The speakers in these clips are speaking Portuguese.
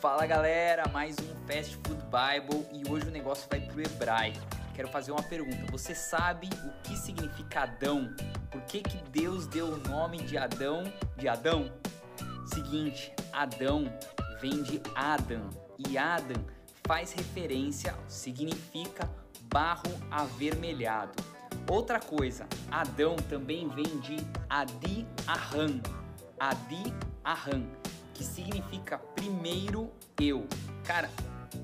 Fala galera, mais um Fast Food Bible e hoje o negócio vai pro hebraico. Quero fazer uma pergunta. Você sabe o que significa Adão? Por que, que Deus deu o nome de Adão de Adão? Seguinte, Adão vem de Adam e Adam faz referência, significa barro avermelhado. Outra coisa, Adão também vem de Adi Arran. Adi Arran que significa primeiro eu. Cara,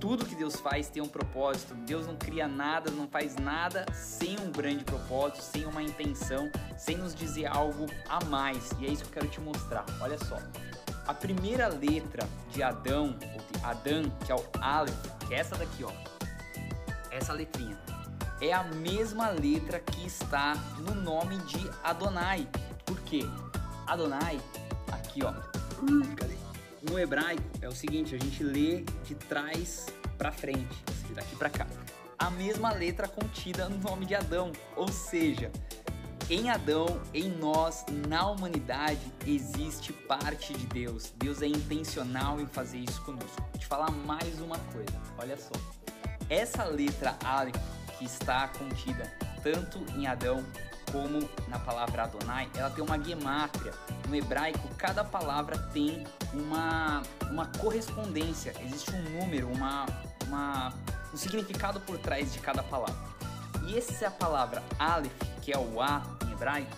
tudo que Deus faz tem um propósito. Deus não cria nada, não faz nada sem um grande propósito, sem uma intenção, sem nos dizer algo a mais. E é isso que eu quero te mostrar. Olha só. A primeira letra de Adão, ou de Adão, que é o Aleph, que é essa daqui, ó. Essa letrinha. É a mesma letra que está no nome de Adonai. Por quê? Adonai, aqui ó. Cadê? no hebraico é o seguinte, a gente lê de trás para frente, ou seja, daqui para cá. A mesma letra contida no nome de Adão, ou seja, em Adão, em nós, na humanidade, existe parte de Deus. Deus é intencional em fazer isso conosco. Vou te falar mais uma coisa, olha só. Essa letra Aleph que está contida tanto em Adão como na palavra Adonai, ela tem uma guemátria. No hebraico, cada palavra tem uma, uma correspondência, existe um número, uma, uma, um significado por trás de cada palavra. E essa palavra Aleph, que é o A em hebraico,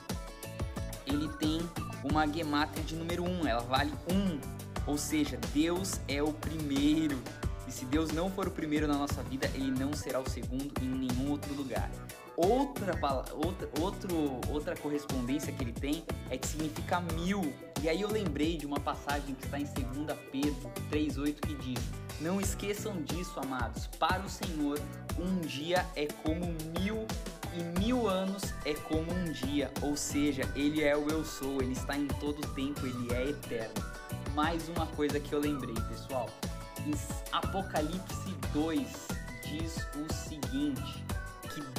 ele tem uma gemátria de número 1, um, ela vale 1, um, ou seja, Deus é o primeiro. E se Deus não for o primeiro na nossa vida, ele não será o segundo em nenhum outro lugar. Outra, outra, outro, outra correspondência que ele tem é que significa mil. E aí eu lembrei de uma passagem que está em 2 Pedro 3,8 que diz: Não esqueçam disso, amados. Para o Senhor, um dia é como mil e mil anos é como um dia. Ou seja, ele é o eu sou, ele está em todo o tempo, ele é eterno. Mais uma coisa que eu lembrei, pessoal. Apocalipse 2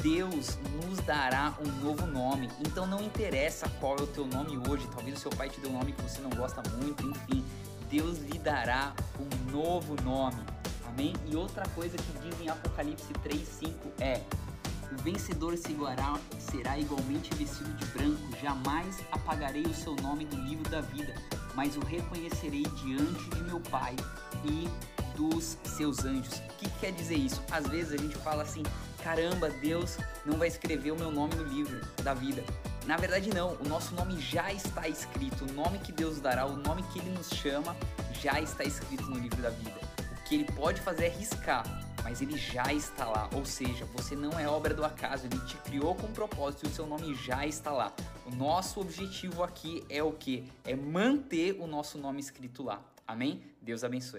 Deus nos dará um novo nome. Então não interessa qual é o teu nome hoje, talvez o seu pai te dê um nome que você não gosta muito, enfim, Deus lhe dará um novo nome. Amém? E outra coisa que diz em Apocalipse 3:5 é: o vencedor será, será igualmente vestido de branco, jamais apagarei o seu nome do livro da vida, mas o reconhecerei diante de meu Pai e dos seus anjos. O que quer dizer isso? Às vezes a gente fala assim: caramba, Deus não vai escrever o meu nome no livro da vida. Na verdade, não, o nosso nome já está escrito, o nome que Deus dará, o nome que Ele nos chama, já está escrito no livro da vida. O que Ele pode fazer é riscar, mas Ele já está lá, ou seja, você não é obra do acaso, Ele te criou com um propósito e o seu nome já está lá. O nosso objetivo aqui é o que? É manter o nosso nome escrito lá. Amém? Deus abençoe.